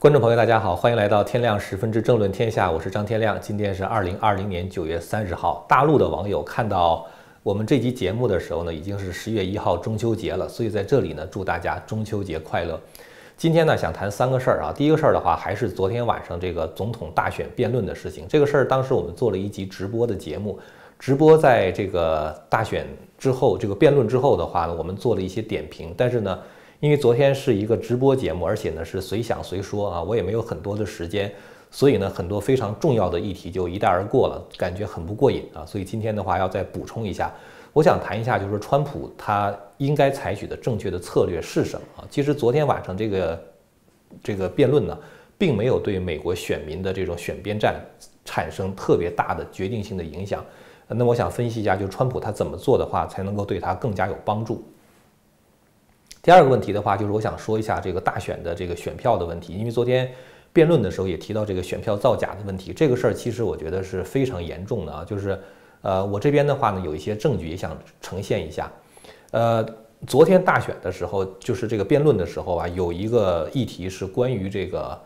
观众朋友，大家好，欢迎来到天亮十分之政论天下，我是张天亮。今天是二零二零年九月三十号。大陆的网友看到我们这期节目的时候呢，已经是十月一号中秋节了，所以在这里呢，祝大家中秋节快乐。今天呢，想谈三个事儿啊。第一个事儿的话，还是昨天晚上这个总统大选辩论的事情。这个事儿当时我们做了一集直播的节目，直播在这个大选之后，这个辩论之后的话呢，我们做了一些点评，但是呢。因为昨天是一个直播节目，而且呢是随想随说啊，我也没有很多的时间，所以呢很多非常重要的议题就一带而过了，感觉很不过瘾啊。所以今天的话要再补充一下，我想谈一下，就是川普他应该采取的正确的策略是什么啊？其实昨天晚上这个这个辩论呢，并没有对美国选民的这种选边站产生特别大的决定性的影响。那我想分析一下，就川普他怎么做的话，才能够对他更加有帮助。第二个问题的话，就是我想说一下这个大选的这个选票的问题，因为昨天辩论的时候也提到这个选票造假的问题，这个事儿其实我觉得是非常严重的啊。就是，呃，我这边的话呢，有一些证据也想呈现一下。呃，昨天大选的时候，就是这个辩论的时候啊，有一个议题是关于这个，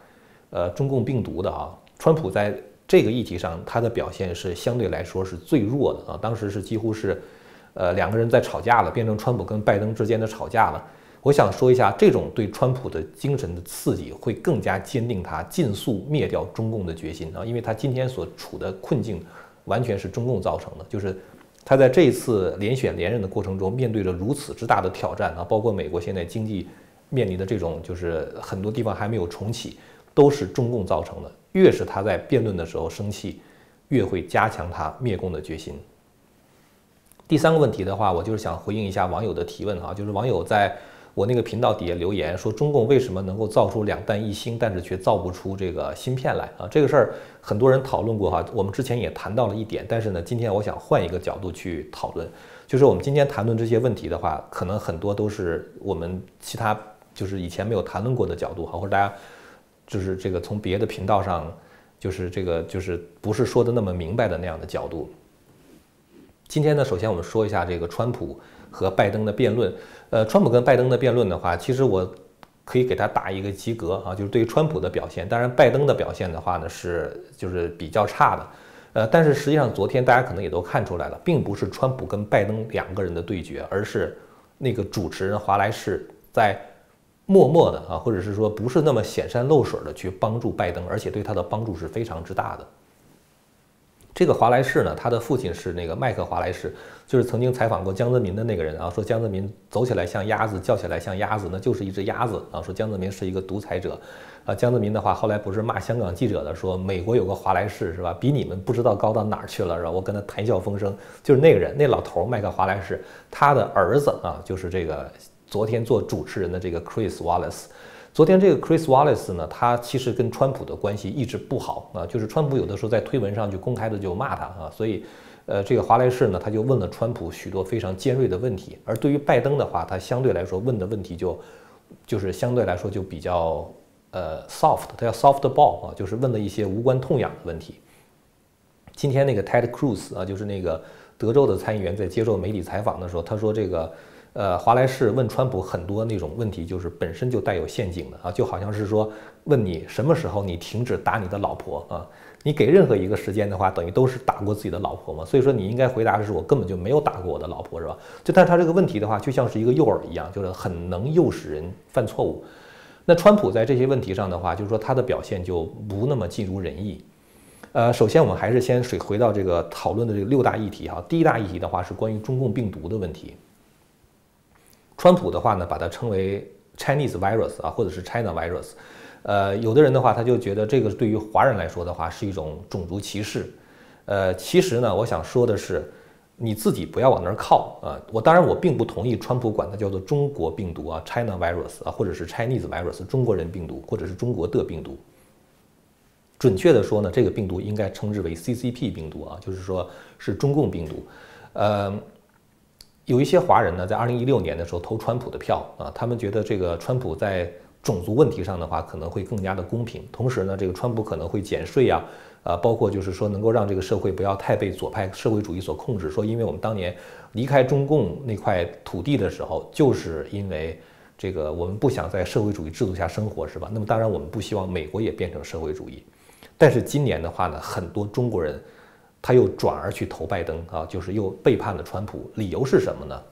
呃，中共病毒的啊。川普在这个议题上，他的表现是相对来说是最弱的啊。当时是几乎是，呃，两个人在吵架了，变成川普跟拜登之间的吵架了。我想说一下，这种对川普的精神的刺激会更加坚定他尽速灭掉中共的决心啊！因为他今天所处的困境，完全是中共造成的。就是他在这一次连选连任的过程中，面对着如此之大的挑战啊，包括美国现在经济面临的这种，就是很多地方还没有重启，都是中共造成的。越是他在辩论的时候生气，越会加强他灭共的决心。第三个问题的话，我就是想回应一下网友的提问啊，就是网友在。我那个频道底下留言说，中共为什么能够造出两弹一星，但是却造不出这个芯片来啊？这个事儿很多人讨论过哈，我们之前也谈到了一点，但是呢，今天我想换一个角度去讨论，就是我们今天谈论这些问题的话，可能很多都是我们其他就是以前没有谈论过的角度哈，或者大家就是这个从别的频道上就是这个就是不是说的那么明白的那样的角度。今天呢，首先我们说一下这个川普和拜登的辩论。呃，川普跟拜登的辩论的话，其实我可以给他打一个及格啊，就是对于川普的表现。当然，拜登的表现的话呢，是就是比较差的。呃，但是实际上昨天大家可能也都看出来了，并不是川普跟拜登两个人的对决，而是那个主持人华莱士在默默的啊，或者是说不是那么显山露水的去帮助拜登，而且对他的帮助是非常之大的。这个华莱士呢，他的父亲是那个麦克华莱士，就是曾经采访过江泽民的那个人啊，说江泽民走起来像鸭子，叫起来像鸭子，那就是一只鸭子啊。说江泽民是一个独裁者，啊，江泽民的话后来不是骂香港记者的，说美国有个华莱士是吧，比你们不知道高到哪儿去了是吧？我跟他谈笑风生，就是那个人，那老头麦克华莱士，他的儿子啊，就是这个昨天做主持人的这个 Chris Wallace。昨天这个 Chris Wallace 呢，他其实跟川普的关系一直不好啊，就是川普有的时候在推文上就公开的就骂他啊，所以，呃，这个华莱士呢，他就问了川普许多非常尖锐的问题，而对于拜登的话，他相对来说问的问题就，就是相对来说就比较呃 soft，他叫 soft ball 啊，就是问了一些无关痛痒的问题。今天那个 Ted Cruz 啊，就是那个德州的参议员，在接受媒体采访的时候，他说这个。呃，华莱士问川普很多那种问题，就是本身就带有陷阱的啊，就好像是说问你什么时候你停止打你的老婆啊？你给任何一个时间的话，等于都是打过自己的老婆嘛。所以说你应该回答的是我根本就没有打过我的老婆，是吧？就但是他这个问题的话，就像是一个诱饵一样，就是很能诱使人犯错误。那川普在这些问题上的话，就是说他的表现就不那么尽如人意。呃，首先我们还是先水回到这个讨论的这个六大议题哈。第一大议题的话是关于中共病毒的问题。川普的话呢，把它称为 Chinese virus 啊，或者是 China virus。呃，有的人的话，他就觉得这个对于华人来说的话是一种种族歧视。呃，其实呢，我想说的是，你自己不要往那儿靠啊。我当然我并不同意川普管它叫做中国病毒啊，China virus 啊，或者是 Chinese virus，中国人病毒，或者是中国的病毒。准确的说呢，这个病毒应该称之为 CCP 病毒啊，就是说是中共病毒。呃。有一些华人呢，在二零一六年的时候投川普的票啊，他们觉得这个川普在种族问题上的话可能会更加的公平，同时呢，这个川普可能会减税呀，啊，包括就是说能够让这个社会不要太被左派社会主义所控制。说因为我们当年离开中共那块土地的时候，就是因为这个我们不想在社会主义制度下生活，是吧？那么当然我们不希望美国也变成社会主义。但是今年的话呢，很多中国人他又转而去投拜登啊，就是又背叛了川普。理由是什么呢？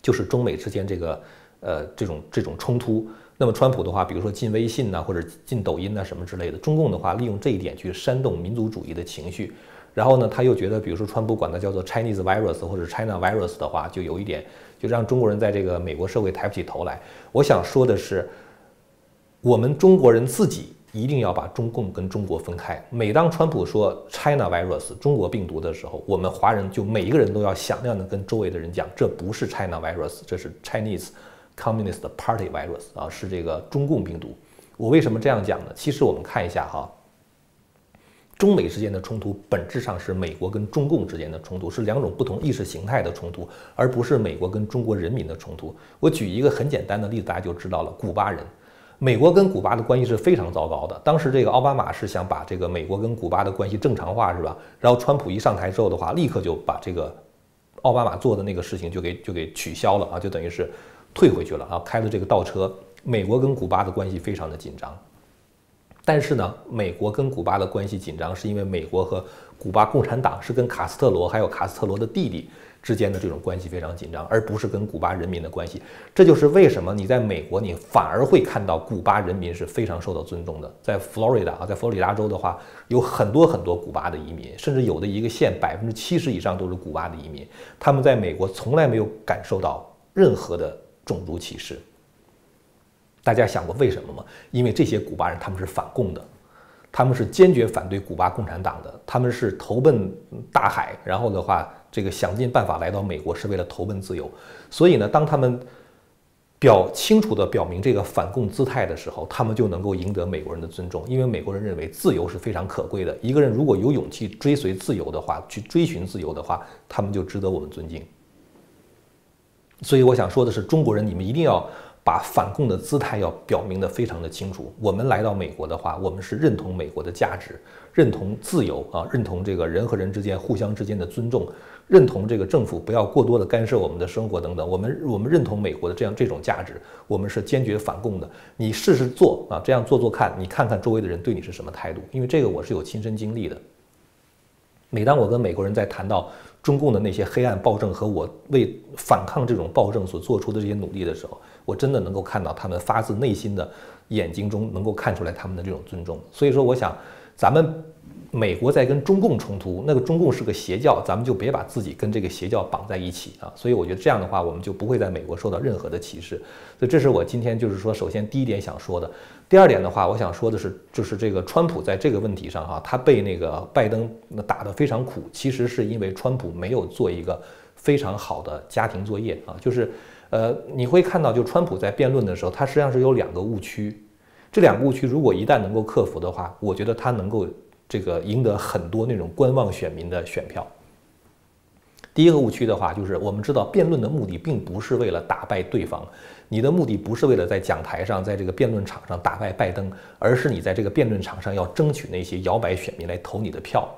就是中美之间这个呃这种这种冲突。那么川普的话，比如说进微信呐，或者进抖音呐什么之类的；中共的话，利用这一点去煽动民族主义的情绪。然后呢，他又觉得，比如说川普管它叫做 Chinese virus 或者 China virus 的话，就有一点，就让中国人在这个美国社会抬不起头来。我想说的是，我们中国人自己一定要把中共跟中国分开。每当川普说 China virus 中国病毒的时候，我们华人就每一个人都要响亮的跟周围的人讲，这不是 China virus，这是 Chinese Communist Party virus 啊，是这个中共病毒。我为什么这样讲呢？其实我们看一下哈。中美之间的冲突本质上是美国跟中共之间的冲突，是两种不同意识形态的冲突，而不是美国跟中国人民的冲突。我举一个很简单的例子，大家就知道了。古巴人，美国跟古巴的关系是非常糟糕的。当时这个奥巴马是想把这个美国跟古巴的关系正常化，是吧？然后川普一上台之后的话，立刻就把这个奥巴马做的那个事情就给就给取消了啊，就等于是退回去了啊，开了这个倒车。美国跟古巴的关系非常的紧张。但是呢，美国跟古巴的关系紧张，是因为美国和古巴共产党是跟卡斯特罗还有卡斯特罗的弟弟之间的这种关系非常紧张，而不是跟古巴人民的关系。这就是为什么你在美国，你反而会看到古巴人民是非常受到尊重的。在佛罗里达啊，在佛罗里达州的话，有很多很多古巴的移民，甚至有的一个县百分之七十以上都是古巴的移民，他们在美国从来没有感受到任何的种族歧视。大家想过为什么吗？因为这些古巴人他们是反共的，他们是坚决反对古巴共产党的，他们是投奔大海，然后的话，这个想尽办法来到美国是为了投奔自由。所以呢，当他们表清楚地表明这个反共姿态的时候，他们就能够赢得美国人的尊重，因为美国人认为自由是非常可贵的。一个人如果有勇气追随自由的话，去追寻自由的话，他们就值得我们尊敬。所以我想说的是，中国人，你们一定要。把反共的姿态要表明的非常的清楚。我们来到美国的话，我们是认同美国的价值，认同自由啊，认同这个人和人之间互相之间的尊重，认同这个政府不要过多的干涉我们的生活等等。我们我们认同美国的这样这种价值，我们是坚决反共的。你试试做啊，这样做做看，你看看周围的人对你是什么态度。因为这个我是有亲身经历的。每当我跟美国人在谈到中共的那些黑暗暴政和我为反抗这种暴政所做出的这些努力的时候，我真的能够看到他们发自内心的眼睛中能够看出来他们的这种尊重。所以说，我想咱们美国在跟中共冲突，那个中共是个邪教，咱们就别把自己跟这个邪教绑在一起啊。所以我觉得这样的话，我们就不会在美国受到任何的歧视。所以这是我今天就是说，首先第一点想说的。第二点的话，我想说的是，就是这个川普在这个问题上哈，他被那个拜登打得非常苦，其实是因为川普没有做一个非常好的家庭作业啊，就是。呃，你会看到，就川普在辩论的时候，他实际上是有两个误区。这两个误区如果一旦能够克服的话，我觉得他能够这个赢得很多那种观望选民的选票。第一个误区的话，就是我们知道辩论的目的并不是为了打败对方，你的目的不是为了在讲台上，在这个辩论场上打败拜登，而是你在这个辩论场上要争取那些摇摆选民来投你的票。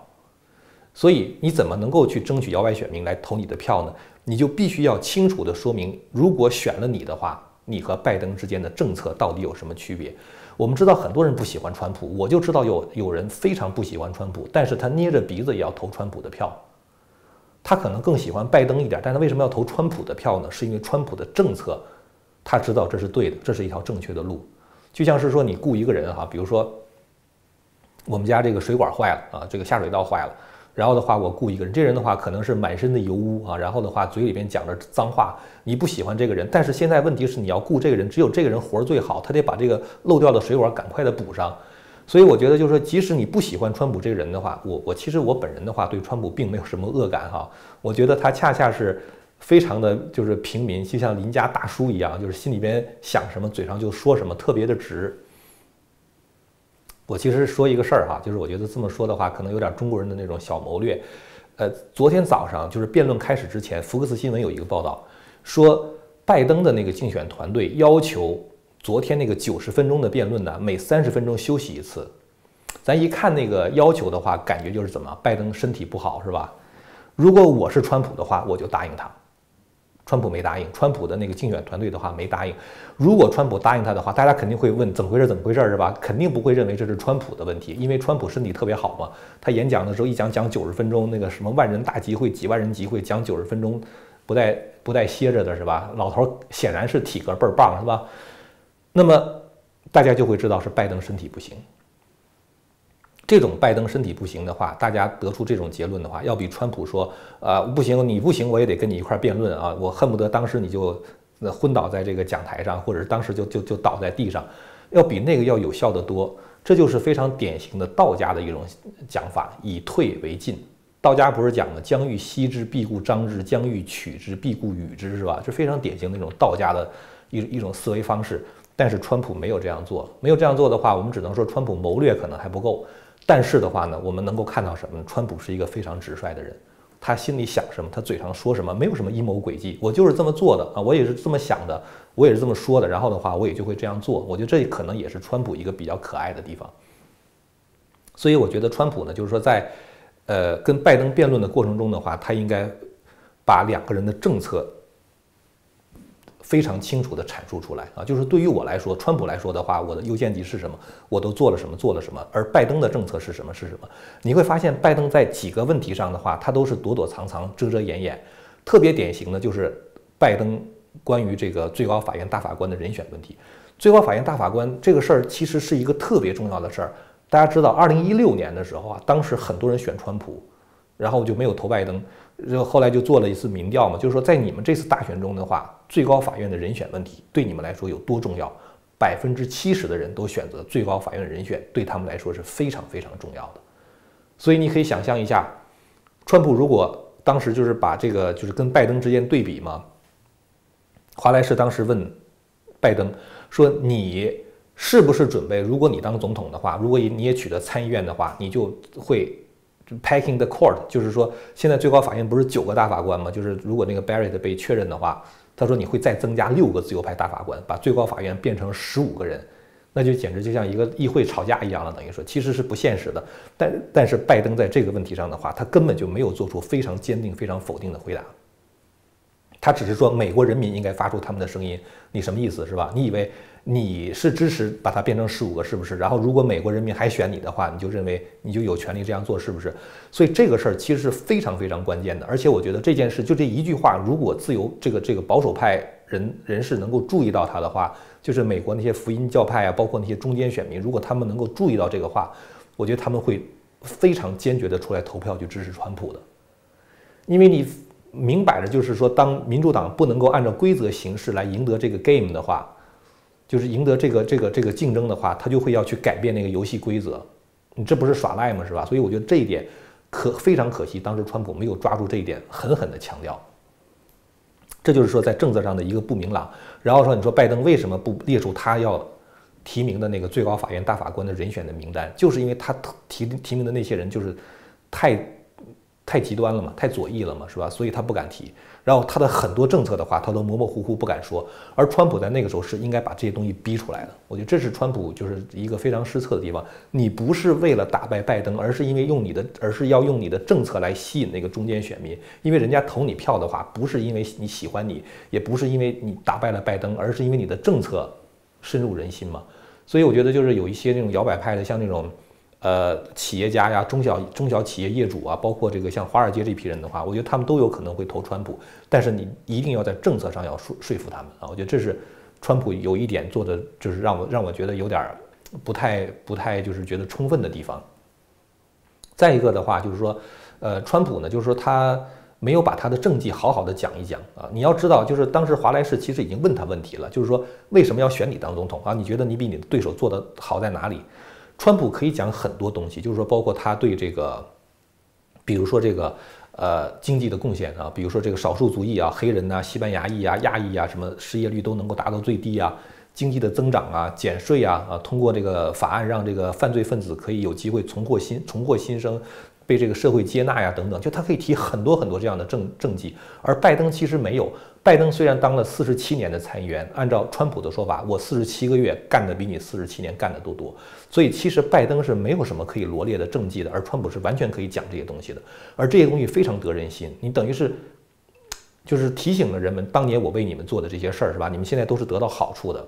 所以你怎么能够去争取摇摆选民来投你的票呢？你就必须要清楚地说明，如果选了你的话，你和拜登之间的政策到底有什么区别？我们知道很多人不喜欢川普，我就知道有有人非常不喜欢川普，但是他捏着鼻子也要投川普的票。他可能更喜欢拜登一点，但他为什么要投川普的票呢？是因为川普的政策，他知道这是对的，这是一条正确的路。就像是说你雇一个人哈，比如说我们家这个水管坏了啊，这个下水道坏了。然后的话，我雇一个人，这人的话可能是满身的油污啊，然后的话嘴里边讲着脏话，你不喜欢这个人，但是现在问题是你要雇这个人，只有这个人活儿最好，他得把这个漏掉的水管赶快的补上。所以我觉得就是说，即使你不喜欢川普这个人的话，我我其实我本人的话对川普并没有什么恶感哈，我觉得他恰恰是非常的就是平民，就像邻家大叔一样，就是心里边想什么嘴上就说什么，特别的直。我其实说一个事儿哈，就是我觉得这么说的话，可能有点中国人的那种小谋略。呃，昨天早上就是辩论开始之前，福克斯新闻有一个报道，说拜登的那个竞选团队要求昨天那个九十分钟的辩论呢，每三十分钟休息一次。咱一看那个要求的话，感觉就是怎么拜登身体不好是吧？如果我是川普的话，我就答应他。川普没答应，川普的那个竞选团队的话没答应。如果川普答应他的话，大家肯定会问怎么回事？怎么回事是吧？肯定不会认为这是川普的问题，因为川普身体特别好嘛。他演讲的时候一讲讲九十分钟，那个什么万人大集会、几万人集会讲九十分钟，不带不带歇着的是吧？老头显然是体格倍儿棒是吧？那么大家就会知道是拜登身体不行。这种拜登身体不行的话，大家得出这种结论的话，要比川普说，呃，不行，你不行，我也得跟你一块辩论啊，我恨不得当时你就那昏倒在这个讲台上，或者是当时就就就倒在地上，要比那个要有效的多。这就是非常典型的道家的一种讲法，以退为进。道家不是讲的将欲歙之，必固张之；将欲取之，必固与之，是吧？这非常典型的那种道家的一一种思维方式。但是川普没有这样做，没有这样做的话，我们只能说川普谋略可能还不够。但是的话呢，我们能够看到什么呢？川普是一个非常直率的人，他心里想什么，他嘴上说什么，没有什么阴谋诡计，我就是这么做的啊，我也是这么想的，我也是这么说的，然后的话，我也就会这样做。我觉得这可能也是川普一个比较可爱的地方。所以我觉得川普呢，就是说在呃跟拜登辩论的过程中的话，他应该把两个人的政策。非常清楚地阐述出来啊，就是对于我来说，川普来说的话，我的优先级是什么，我都做了什么，做了什么。而拜登的政策是什么，是什么？你会发现，拜登在几个问题上的话，他都是躲躲藏藏、遮遮掩掩。特别典型的就是拜登关于这个最高法院大法官的人选问题。最高法院大法官这个事儿其实是一个特别重要的事儿。大家知道，二零一六年的时候啊，当时很多人选川普，然后就没有投拜登。然后后来就做了一次民调嘛，就是说在你们这次大选中的话，最高法院的人选问题对你们来说有多重要？百分之七十的人都选择最高法院人选对他们来说是非常非常重要的。所以你可以想象一下，川普如果当时就是把这个就是跟拜登之间对比嘛，华莱士当时问拜登说：“你是不是准备，如果你当总统的话，如果你也取得参议院的话，你就会？” Packing the court，就是说，现在最高法院不是九个大法官吗？就是如果那个 Barrett 被确认的话，他说你会再增加六个自由派大法官，把最高法院变成十五个人，那就简直就像一个议会吵架一样了。等于说，其实是不现实的。但但是拜登在这个问题上的话，他根本就没有做出非常坚定、非常否定的回答。他只是说美国人民应该发出他们的声音。你什么意思是吧？你以为？你是支持把它变成十五个，是不是？然后如果美国人民还选你的话，你就认为你就有权利这样做，是不是？所以这个事儿其实是非常非常关键的。而且我觉得这件事就这一句话，如果自由这个这个保守派人人士能够注意到他的话，就是美国那些福音教派啊，包括那些中间选民，如果他们能够注意到这个话，我觉得他们会非常坚决的出来投票去支持川普的，因为你明摆着就是说，当民主党不能够按照规则形式来赢得这个 game 的话。就是赢得这个这个这个竞争的话，他就会要去改变那个游戏规则，你这不是耍赖吗？是吧？所以我觉得这一点可非常可惜，当时川普没有抓住这一点，狠狠地强调。这就是说在政策上的一个不明朗。然后说，你说拜登为什么不列出他要提名的那个最高法院大法官的人选的名单？就是因为他提提名的那些人就是太。太极端了嘛，太左翼了嘛，是吧？所以他不敢提。然后他的很多政策的话，他都模模糊糊不敢说。而川普在那个时候是应该把这些东西逼出来的。我觉得这是川普就是一个非常失策的地方。你不是为了打败拜登，而是因为用你的，而是要用你的政策来吸引那个中间选民。因为人家投你票的话，不是因为你喜欢你，也不是因为你打败了拜登，而是因为你的政策深入人心嘛。所以我觉得就是有一些那种摇摆派的，像那种。呃，企业家呀，中小中小企业业主啊，包括这个像华尔街这批人的话，我觉得他们都有可能会投川普，但是你一定要在政策上要说说服他们啊。我觉得这是川普有一点做的，就是让我让我觉得有点不太不太就是觉得充分的地方。再一个的话，就是说，呃，川普呢，就是说他没有把他的政绩好好的讲一讲啊。你要知道，就是当时华莱士其实已经问他问题了，就是说为什么要选你当总统啊？你觉得你比你的对手做的好在哪里？川普可以讲很多东西，就是说，包括他对这个，比如说这个，呃，经济的贡献啊，比如说这个少数族裔啊，黑人呐，西班牙裔啊，亚裔啊，什么失业率都能够达到最低啊，经济的增长啊，减税啊，啊，通过这个法案让这个犯罪分子可以有机会重获新重获新生。被这个社会接纳呀，等等，就他可以提很多很多这样的政政绩，而拜登其实没有。拜登虽然当了四十七年的参议员，按照川普的说法，我四十七个月干的比你四十七年干的都多，所以其实拜登是没有什么可以罗列的政绩的，而川普是完全可以讲这些东西的，而这些东西非常得人心。你等于是就是提醒了人们，当年我为你们做的这些事儿，是吧？你们现在都是得到好处的。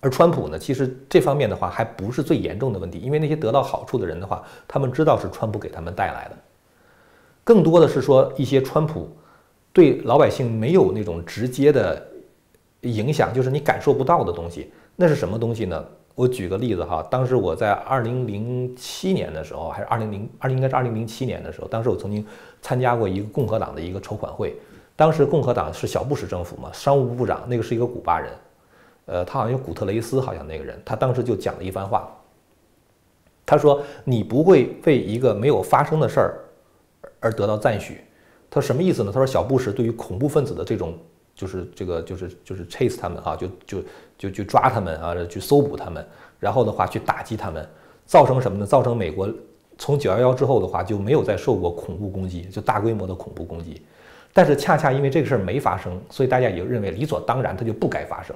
而川普呢，其实这方面的话还不是最严重的问题，因为那些得到好处的人的话，他们知道是川普给他们带来的，更多的是说一些川普对老百姓没有那种直接的影响，就是你感受不到的东西。那是什么东西呢？我举个例子哈，当时我在二零零七年的时候，还是二零零二应该是二零零七年的时候，当时我曾经参加过一个共和党的一个筹款会，当时共和党是小布什政府嘛，商务部部长那个是一个古巴人。呃，他好像叫古特雷斯，好像那个人，他当时就讲了一番话。他说：“你不会为一个没有发生的事儿而得到赞许。”他说什么意思呢？他说小布什对于恐怖分子的这种，就是这个，就是就是 chase 他们哈，就就就去抓他们啊，去搜捕他们，然后的话去打击他们，造成什么呢？造成美国从九幺幺之后的话就没有再受过恐怖攻击，就大规模的恐怖攻击。但是恰恰因为这个事儿没发生，所以大家也认为理所当然，它就不该发生。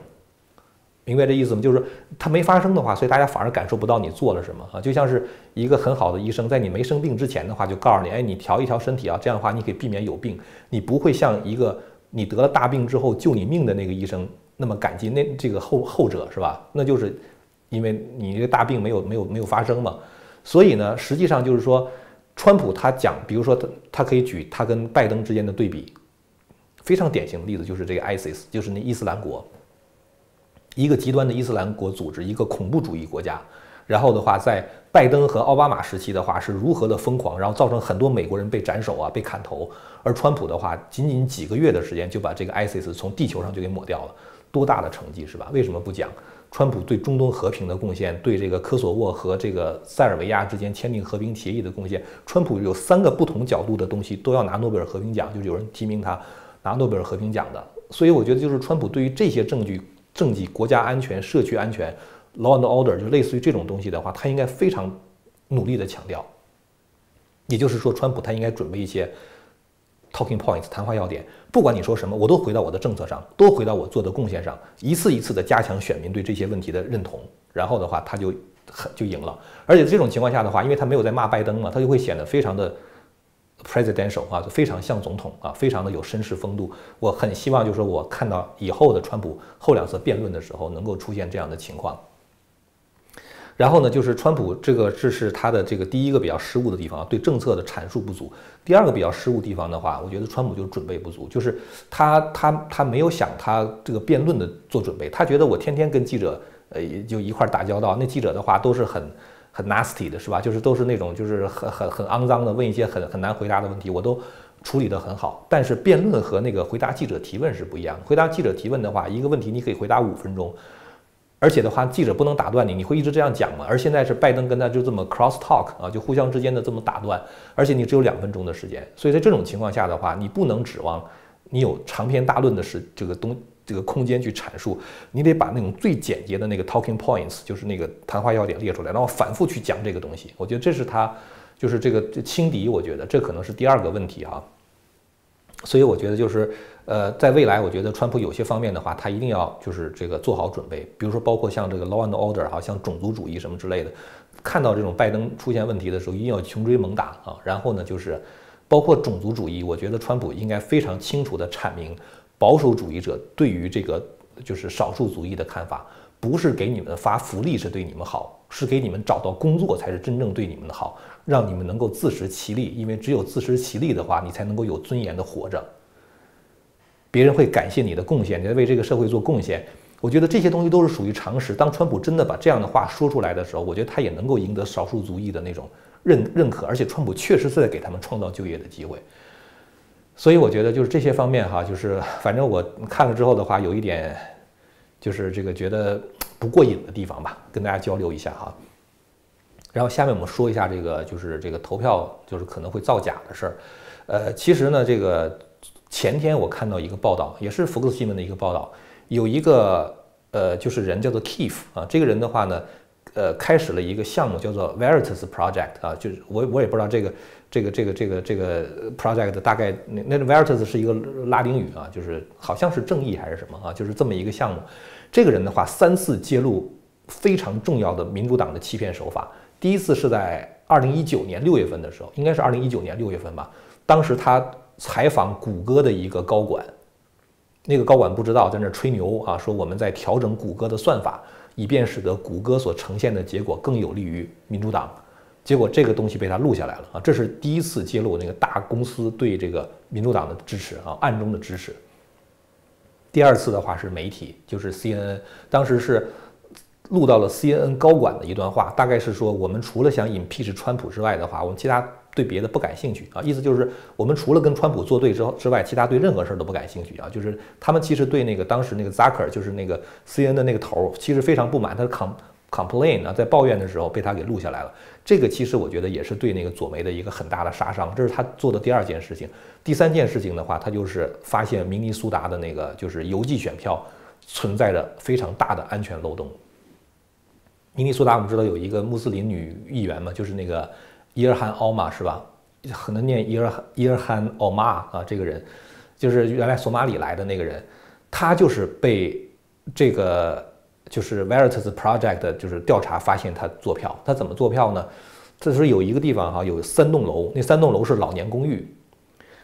明白这意思吗？就是它没发生的话，所以大家反而感受不到你做了什么啊，就像是一个很好的医生，在你没生病之前的话，就告诉你，哎，你调一调身体啊，这样的话你可以避免有病。你不会像一个你得了大病之后救你命的那个医生那么感激那这个后后者是吧？那就是因为你这个大病没有没有没有发生嘛。所以呢，实际上就是说，川普他讲，比如说他他可以举他跟拜登之间的对比，非常典型的例子就是这个 ISIS，就是那伊斯兰国。一个极端的伊斯兰国组织，一个恐怖主义国家，然后的话，在拜登和奥巴马时期的话是如何的疯狂，然后造成很多美国人被斩首啊，被砍头。而川普的话，仅仅几个月的时间就把这个 ISIS 从地球上就给抹掉了，多大的成绩是吧？为什么不讲川普对中东和平的贡献，对这个科索沃和这个塞尔维亚之间签订和平协议的贡献？川普有三个不同角度的东西都要拿诺贝尔和平奖，就有人提名他拿诺贝尔和平奖的。所以我觉得，就是川普对于这些证据。政绩、国家安全、社区安全、law and order，就类似于这种东西的话，他应该非常努力的强调。也就是说，川普他应该准备一些 talking points 谈话要点，不管你说什么，我都回到我的政策上，都回到我做的贡献上，一次一次的加强选民对这些问题的认同，然后的话他就很就赢了。而且这种情况下的话，因为他没有在骂拜登嘛，他就会显得非常的。Presidential 啊，就非常像总统啊，非常的有绅士风度。我很希望，就是我看到以后的川普后两次辩论的时候，能够出现这样的情况。然后呢，就是川普这个这是他的这个第一个比较失误的地方，对政策的阐述不足。第二个比较失误地方的话，我觉得川普就准备不足，就是他他他没有想他这个辩论的做准备，他觉得我天天跟记者呃就一块打交道，那记者的话都是很。很 nasty 的是吧？就是都是那种就是很很很肮脏的，问一些很很难回答的问题，我都处理得很好。但是辩论和那个回答记者提问是不一样。回答记者提问的话，一个问题你可以回答五分钟，而且的话记者不能打断你，你会一直这样讲吗？而现在是拜登跟他就这么 cross talk 啊，就互相之间的这么打断，而且你只有两分钟的时间，所以在这种情况下的话，你不能指望你有长篇大论的时这个东。这个空间去阐述，你得把那种最简洁的那个 talking points，就是那个谈话要点列出来，然后反复去讲这个东西。我觉得这是他，就是这个轻敌。我觉得这可能是第二个问题哈。所以我觉得就是，呃，在未来，我觉得川普有些方面的话，他一定要就是这个做好准备。比如说，包括像这个 law and order 哈，像种族主义什么之类的，看到这种拜登出现问题的时候，一定要穷追猛打啊。然后呢，就是包括种族主义，我觉得川普应该非常清楚的阐明。保守主义者对于这个就是少数族裔的看法，不是给你们发福利是对你们好，是给你们找到工作才是真正对你们的好，让你们能够自食其力。因为只有自食其力的话，你才能够有尊严的活着。别人会感谢你的贡献，你在为这个社会做贡献。我觉得这些东西都是属于常识。当川普真的把这样的话说出来的时候，我觉得他也能够赢得少数族裔的那种认认可，而且川普确实是在给他们创造就业的机会。所以我觉得就是这些方面哈，就是反正我看了之后的话，有一点就是这个觉得不过瘾的地方吧，跟大家交流一下哈。然后下面我们说一下这个就是这个投票就是可能会造假的事儿。呃，其实呢，这个前天我看到一个报道，也是福克斯新闻的一个报道，有一个呃就是人叫做 Keith 啊，这个人的话呢，呃，开始了一个项目叫做 Veritas Project 啊，就是我我也不知道这个。这个这个这个这个 project 大概那那 Veritas 是一个拉丁语啊，就是好像是正义还是什么啊，就是这么一个项目。这个人的话三次揭露非常重要的民主党的欺骗手法。第一次是在二零一九年六月份的时候，应该是二零一九年六月份吧。当时他采访谷歌的一个高管，那个高管不知道在那吹牛啊，说我们在调整谷歌的算法，以便使得谷歌所呈现的结果更有利于民主党。结果这个东西被他录下来了啊，这是第一次揭露那个大公司对这个民主党的支持啊，暗中的支持。第二次的话是媒体，就是 CNN，当时是录到了 CNN 高管的一段话，大概是说我们除了想 impeach 川普之外的话，我们其他对别的不感兴趣啊，意思就是我们除了跟川普作对之之外，其他对任何事儿都不感兴趣啊，就是他们其实对那个当时那个 Zucker，就是那个 C N 的那个头儿，其实非常不满，他是 com complain 啊，在抱怨的时候被他给录下来了。这个其实我觉得也是对那个左媒的一个很大的杀伤，这是他做的第二件事情。第三件事情的话，他就是发现明尼苏达的那个就是邮寄选票存在着非常大的安全漏洞。明尼苏达我们知道有一个穆斯林女议员嘛，就是那个伊尔汗奥玛是吧？很难念伊尔伊尔汗奥玛啊，这个人就是原来索马里来的那个人，他就是被这个。就是 Veritas Project，就是调查发现他做票，他怎么做票呢？这时候有一个地方哈，有三栋楼，那三栋楼是老年公寓，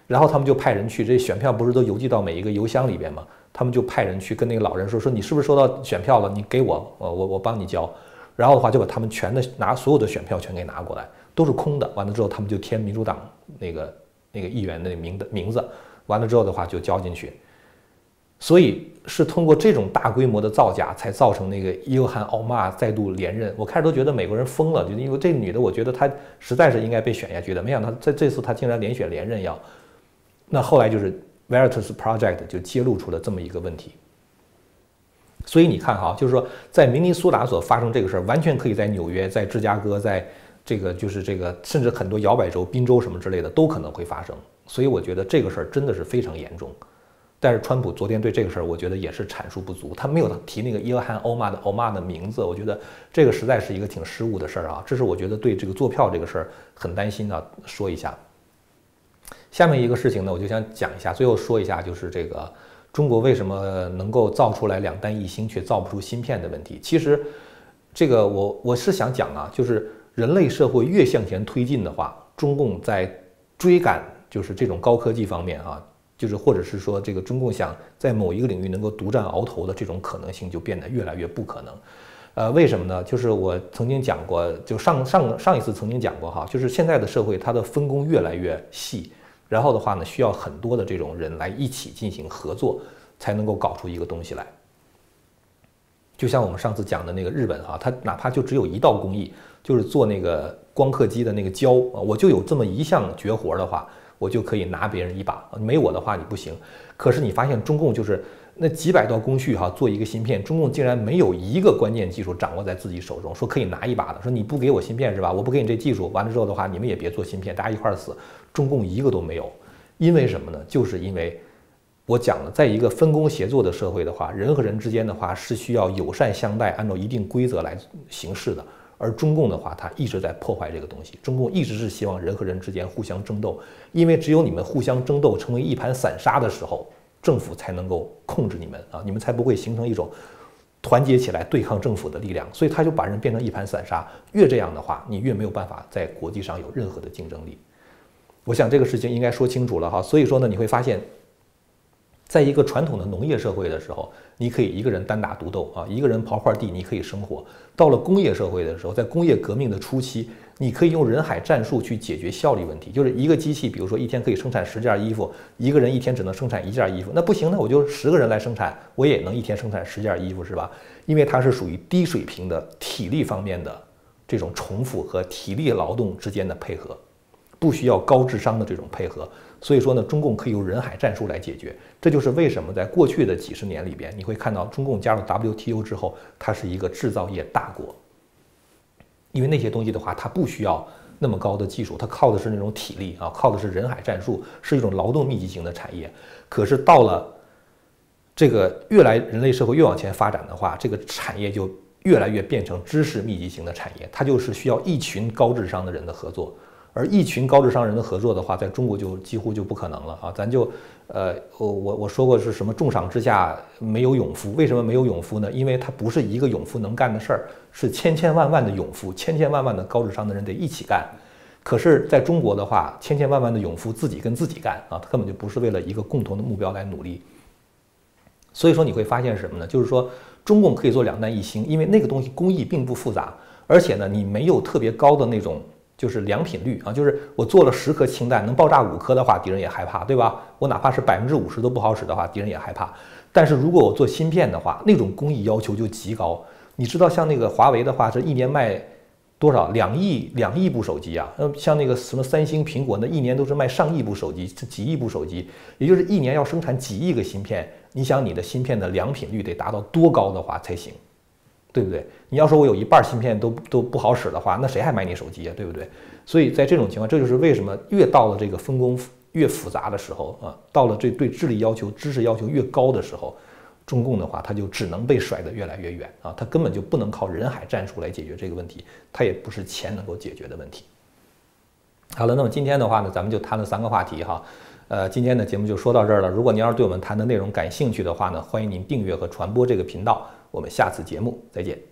然后他们就派人去，这选票不是都邮寄到每一个邮箱里边吗？他们就派人去跟那个老人说，说你是不是收到选票了？你给我，呃，我我帮你交。然后的话就把他们全的拿所有的选票全给拿过来，都是空的。完了之后他们就填民主党那个那个议员的名的名字，完了之后的话就交进去。所以是通过这种大规模的造假，才造成那个伊尔汗奥马再度连任。我开始都觉得美国人疯了，就因为这女的，我觉得她实在是应该被选下去的。没想到在这次她竟然连选连任要。那后来就是 Veritas Project 就揭露出了这么一个问题。所以你看哈，就是说在明尼苏达所发生这个事儿，完全可以在纽约、在芝加哥、在这个就是这个，甚至很多摇摆州、宾州什么之类的都可能会发生。所以我觉得这个事儿真的是非常严重。但是川普昨天对这个事儿，我觉得也是阐述不足，他没有提那个伊尔汗欧玛的欧玛的名字，我觉得这个实在是一个挺失误的事儿啊。这是我觉得对这个坐票这个事儿很担心的，说一下。下面一个事情呢，我就想讲一下，最后说一下，就是这个中国为什么能够造出来两弹一星却造不出芯片的问题。其实，这个我我是想讲啊，就是人类社会越向前推进的话，中共在追赶就是这种高科技方面啊。就是，或者是说，这个中共想在某一个领域能够独占鳌头的这种可能性就变得越来越不可能。呃，为什么呢？就是我曾经讲过，就上上上一次曾经讲过哈，就是现在的社会它的分工越来越细，然后的话呢，需要很多的这种人来一起进行合作，才能够搞出一个东西来。就像我们上次讲的那个日本哈，它哪怕就只有一道工艺，就是做那个光刻机的那个胶啊，我就有这么一项绝活的话。我就可以拿别人一把，没我的话你不行。可是你发现中共就是那几百道工序哈，做一个芯片，中共竟然没有一个关键技术掌握在自己手中，说可以拿一把的。说你不给我芯片是吧？我不给你这技术，完了之后的话，你们也别做芯片，大家一块儿死。中共一个都没有，因为什么呢？就是因为我讲了，在一个分工协作的社会的话，人和人之间的话是需要友善相待，按照一定规则来行事的。而中共的话，它一直在破坏这个东西。中共一直是希望人和人之间互相争斗，因为只有你们互相争斗，成为一盘散沙的时候，政府才能够控制你们啊，你们才不会形成一种团结起来对抗政府的力量。所以他就把人变成一盘散沙。越这样的话，你越没有办法在国际上有任何的竞争力。我想这个事情应该说清楚了哈。所以说呢，你会发现。在一个传统的农业社会的时候，你可以一个人单打独斗啊，一个人刨块地，你可以生活。到了工业社会的时候，在工业革命的初期，你可以用人海战术去解决效率问题，就是一个机器，比如说一天可以生产十件衣服，一个人一天只能生产一件衣服，那不行，那我就十个人来生产，我也能一天生产十件衣服，是吧？因为它是属于低水平的体力方面的这种重复和体力劳动之间的配合，不需要高智商的这种配合。所以说呢，中共可以用人海战术来解决，这就是为什么在过去的几十年里边，你会看到中共加入 WTO 之后，它是一个制造业大国。因为那些东西的话，它不需要那么高的技术，它靠的是那种体力啊，靠的是人海战术，是一种劳动密集型的产业。可是到了这个越来人类社会越往前发展的话，这个产业就越来越变成知识密集型的产业，它就是需要一群高智商的人的合作。而一群高智商人的合作的话，在中国就几乎就不可能了啊！咱就，呃，我我我说过是什么重赏之下没有勇夫？为什么没有勇夫呢？因为他不是一个勇夫能干的事儿，是千千万万的勇夫，千千万万的高智商的人得一起干。可是在中国的话，千千万万的勇夫自己跟自己干啊，他根本就不是为了一个共同的目标来努力。所以说你会发现什么呢？就是说中共可以做两弹一星，因为那个东西工艺并不复杂，而且呢你没有特别高的那种就是良品率啊，就是我做了十颗氢弹能爆炸五颗的话，敌人也害怕，对吧？我哪怕是百分之五十都不好使的话，敌人也害怕。但是如果我做芯片的话，那种工艺要求就极高。你知道像那个华为的话，这一年卖。多少两亿两亿部手机啊？呃，像那个什么三星、苹果，那一年都是卖上亿部手机，几亿部手机，也就是一年要生产几亿个芯片。你想你的芯片的良品率得达到多高的话才行，对不对？你要说我有一半芯片都都不好使的话，那谁还买你手机啊？对不对？所以在这种情况，这就是为什么越到了这个分工越复杂的时候啊，到了这对智力要求、知识要求越高的时候。中共的话，他就只能被甩得越来越远啊！他根本就不能靠人海战术来解决这个问题，他也不是钱能够解决的问题。好了，那么今天的话呢，咱们就谈了三个话题哈。呃，今天的节目就说到这儿了。如果您要是对我们谈的内容感兴趣的话呢，欢迎您订阅和传播这个频道。我们下次节目再见。